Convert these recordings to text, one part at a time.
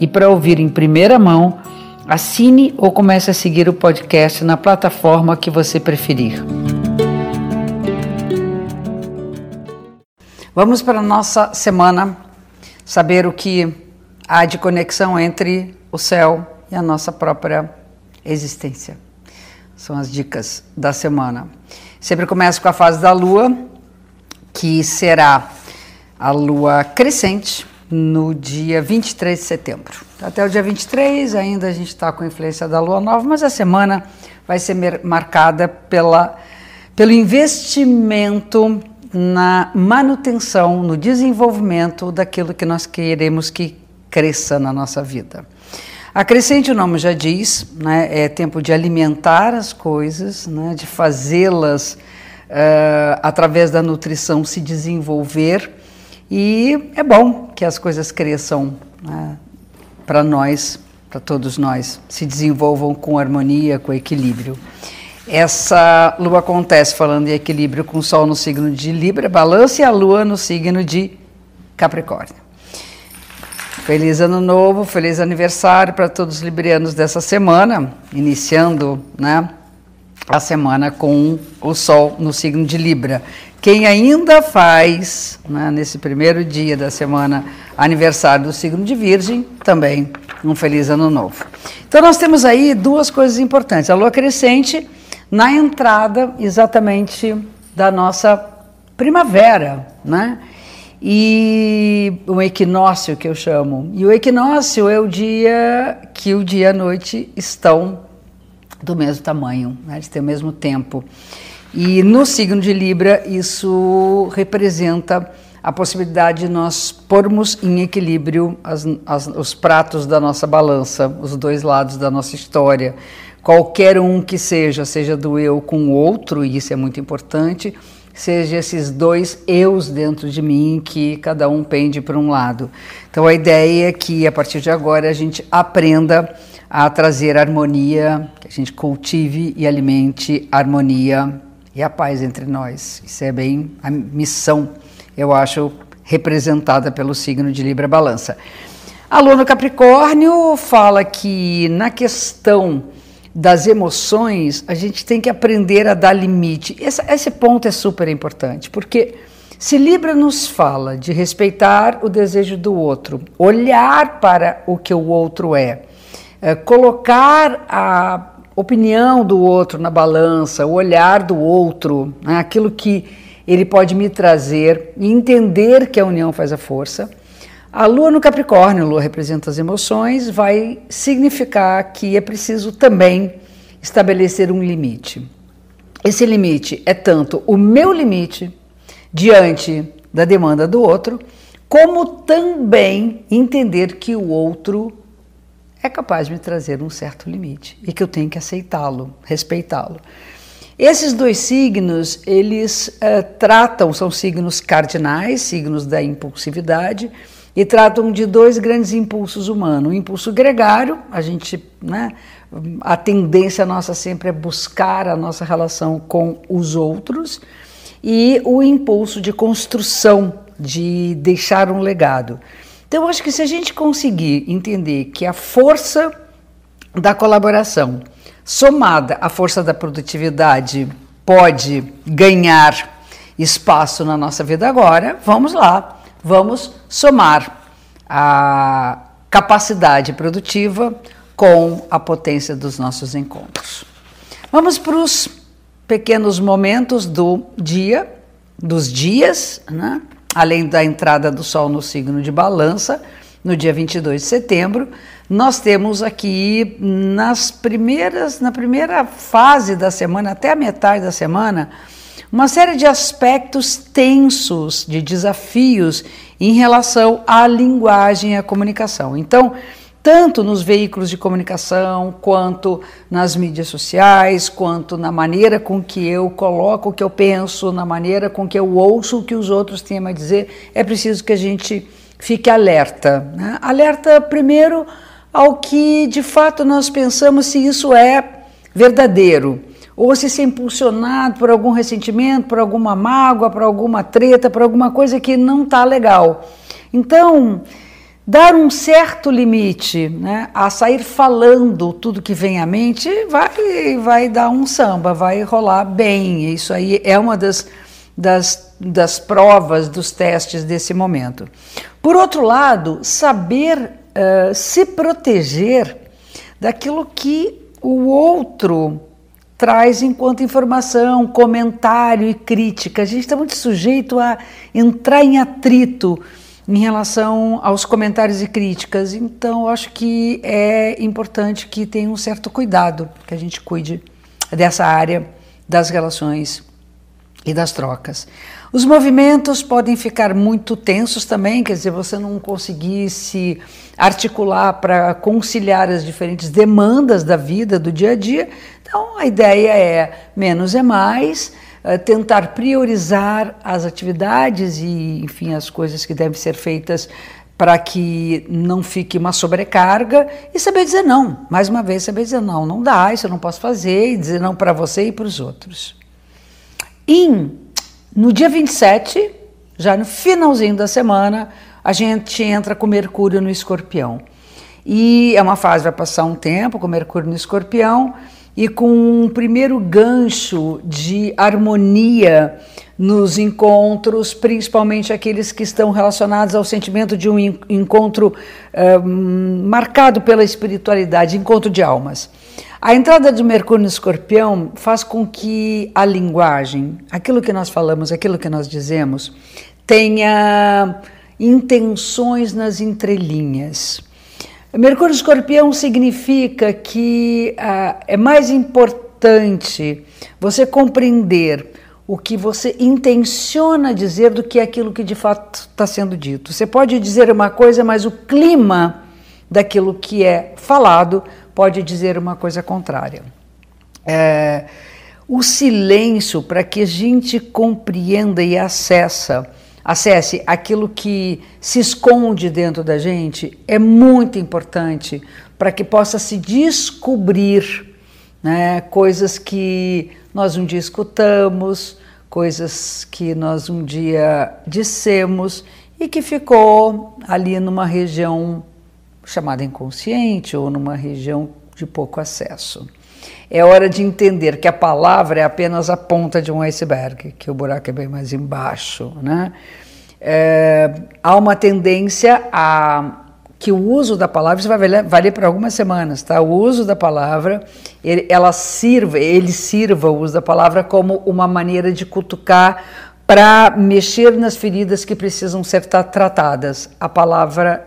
e para ouvir em primeira mão, assine ou comece a seguir o podcast na plataforma que você preferir. Vamos para a nossa semana saber o que há de conexão entre o céu e a nossa própria existência. São as dicas da semana. Sempre começo com a fase da lua, que será a lua crescente no dia 23 de setembro. Até o dia 23 ainda a gente está com a influência da lua nova, mas a semana vai ser marcada pela, pelo investimento na manutenção, no desenvolvimento daquilo que nós queremos que cresça na nossa vida. A crescente, o nome já diz, né, é tempo de alimentar as coisas, né, de fazê-las uh, através da nutrição se desenvolver e é bom que as coisas cresçam né, para nós, para todos nós, se desenvolvam com harmonia, com equilíbrio. Essa lua acontece falando em equilíbrio com o Sol no signo de Libra, Balança e a Lua no signo de Capricórnio. Feliz ano novo, feliz aniversário para todos os librianos dessa semana, iniciando né, a semana com o Sol no signo de Libra. Quem ainda faz, né, nesse primeiro dia da semana, aniversário do signo de Virgem, também um feliz ano novo. Então, nós temos aí duas coisas importantes: a lua crescente na entrada exatamente da nossa primavera, né? E o equinócio que eu chamo. E o equinócio é o dia que o dia e a noite estão do mesmo tamanho, né? eles têm o mesmo tempo. E no signo de Libra, isso representa a possibilidade de nós pormos em equilíbrio as, as, os pratos da nossa balança, os dois lados da nossa história. Qualquer um que seja, seja do eu com o outro, e isso é muito importante, seja esses dois eus dentro de mim que cada um pende para um lado. Então a ideia é que a partir de agora a gente aprenda a trazer harmonia, que a gente cultive e alimente a harmonia e a paz entre nós. Isso é bem a missão, eu acho, representada pelo signo de Libra Balança. A Lua no Capricórnio fala que na questão das emoções, a gente tem que aprender a dar limite. Esse, esse ponto é super importante, porque se Libra nos fala de respeitar o desejo do outro, olhar para o que o outro é, é colocar a opinião do outro na balança, o olhar do outro, né, aquilo que ele pode me trazer e entender que a união faz a força. A lua no Capricórnio, a lua representa as emoções, vai significar que é preciso também estabelecer um limite. Esse limite é tanto o meu limite diante da demanda do outro, como também entender que o outro é capaz de me trazer um certo limite e que eu tenho que aceitá-lo, respeitá-lo. Esses dois signos, eles uh, tratam, são signos cardinais, signos da impulsividade, e tratam de dois grandes impulsos humanos. O impulso gregário, a gente, né, a tendência nossa sempre é buscar a nossa relação com os outros, e o impulso de construção, de deixar um legado. Então, acho que se a gente conseguir entender que a força da colaboração, somada à força da produtividade, pode ganhar espaço na nossa vida agora, vamos lá, vamos somar a capacidade produtiva com a potência dos nossos encontros. Vamos para os pequenos momentos do dia, dos dias, né? Além da entrada do Sol no signo de Balança, no dia 22 de setembro, nós temos aqui nas primeiras, na primeira fase da semana, até a metade da semana, uma série de aspectos tensos, de desafios em relação à linguagem e à comunicação. Então, tanto nos veículos de comunicação, quanto nas mídias sociais, quanto na maneira com que eu coloco o que eu penso, na maneira com que eu ouço o que os outros têm a dizer, é preciso que a gente fique alerta. Né? Alerta, primeiro, ao que de fato nós pensamos se isso é verdadeiro, ou se se é impulsionado por algum ressentimento, por alguma mágoa, por alguma treta, por alguma coisa que não está legal. Então, dar um certo limite né, a sair falando tudo que vem à mente vai, vai dar um samba, vai rolar bem. Isso aí é uma das, das, das provas, dos testes desse momento. Por outro lado, saber uh, se proteger daquilo que o outro traz enquanto informação, comentário e crítica. A gente está muito sujeito a entrar em atrito em relação aos comentários e críticas. Então, acho que é importante que tenha um certo cuidado, que a gente cuide dessa área das relações e das trocas. Os movimentos podem ficar muito tensos também, quer dizer, você não conseguir se articular para conciliar as diferentes demandas da vida, do dia a dia. Então, a ideia é menos é mais tentar priorizar as atividades e, enfim, as coisas que devem ser feitas para que não fique uma sobrecarga e saber dizer não. Mais uma vez, saber dizer não, não dá, isso eu não posso fazer, e dizer não para você e para os outros. E no dia 27, já no finalzinho da semana, a gente entra com Mercúrio no Escorpião. E é uma fase, vai passar um tempo com Mercúrio no Escorpião e com um primeiro gancho de harmonia nos encontros, principalmente aqueles que estão relacionados ao sentimento de um encontro uh, marcado pela espiritualidade, encontro de almas. A entrada de Mercúrio no Escorpião faz com que a linguagem, aquilo que nós falamos, aquilo que nós dizemos, tenha intenções nas entrelinhas. Mercúrio Escorpião significa que ah, é mais importante você compreender o que você intenciona dizer do que aquilo que de fato está sendo dito. Você pode dizer uma coisa, mas o clima daquilo que é falado pode dizer uma coisa contrária. É, o silêncio, para que a gente compreenda e acessa acesse aquilo que se esconde dentro da gente é muito importante para que possa se descobrir né, coisas que nós um dia escutamos, coisas que nós um dia dissemos e que ficou ali numa região chamada inconsciente ou numa região de pouco acesso. É hora de entender que a palavra é apenas a ponta de um iceberg, que o buraco é bem mais embaixo. Né? É, há uma tendência a que o uso da palavra, isso vai valer, valer por algumas semanas, tá? O uso da palavra, ele, ela sirva, ele sirva o uso da palavra como uma maneira de cutucar para mexer nas feridas que precisam ser tratadas. A palavra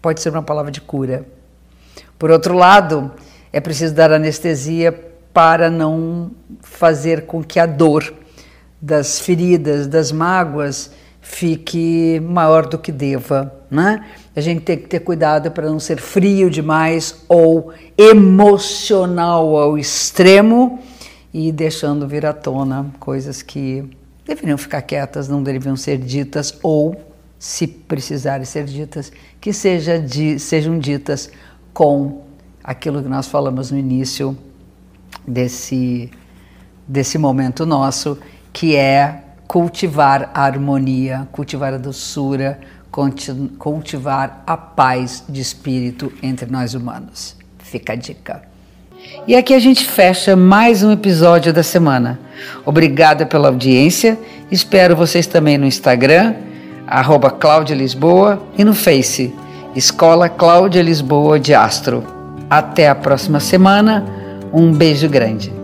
pode ser uma palavra de cura. Por outro lado, é preciso dar anestesia para não fazer com que a dor das feridas, das mágoas, fique maior do que deva, né? A gente tem que ter cuidado para não ser frio demais ou emocional ao extremo e deixando vir à tona coisas que deveriam ficar quietas, não deveriam ser ditas ou, se precisarem ser ditas, que seja di sejam ditas com aquilo que nós falamos no início desse, desse momento nosso, que é cultivar a harmonia, cultivar a doçura, cultivar a paz de espírito entre nós humanos. Fica a dica. E aqui a gente fecha mais um episódio da semana. Obrigada pela audiência. Espero vocês também no Instagram, arroba Cláudia Lisboa, e no Face, Escola Cláudia Lisboa de Astro. Até a próxima semana. Um beijo grande.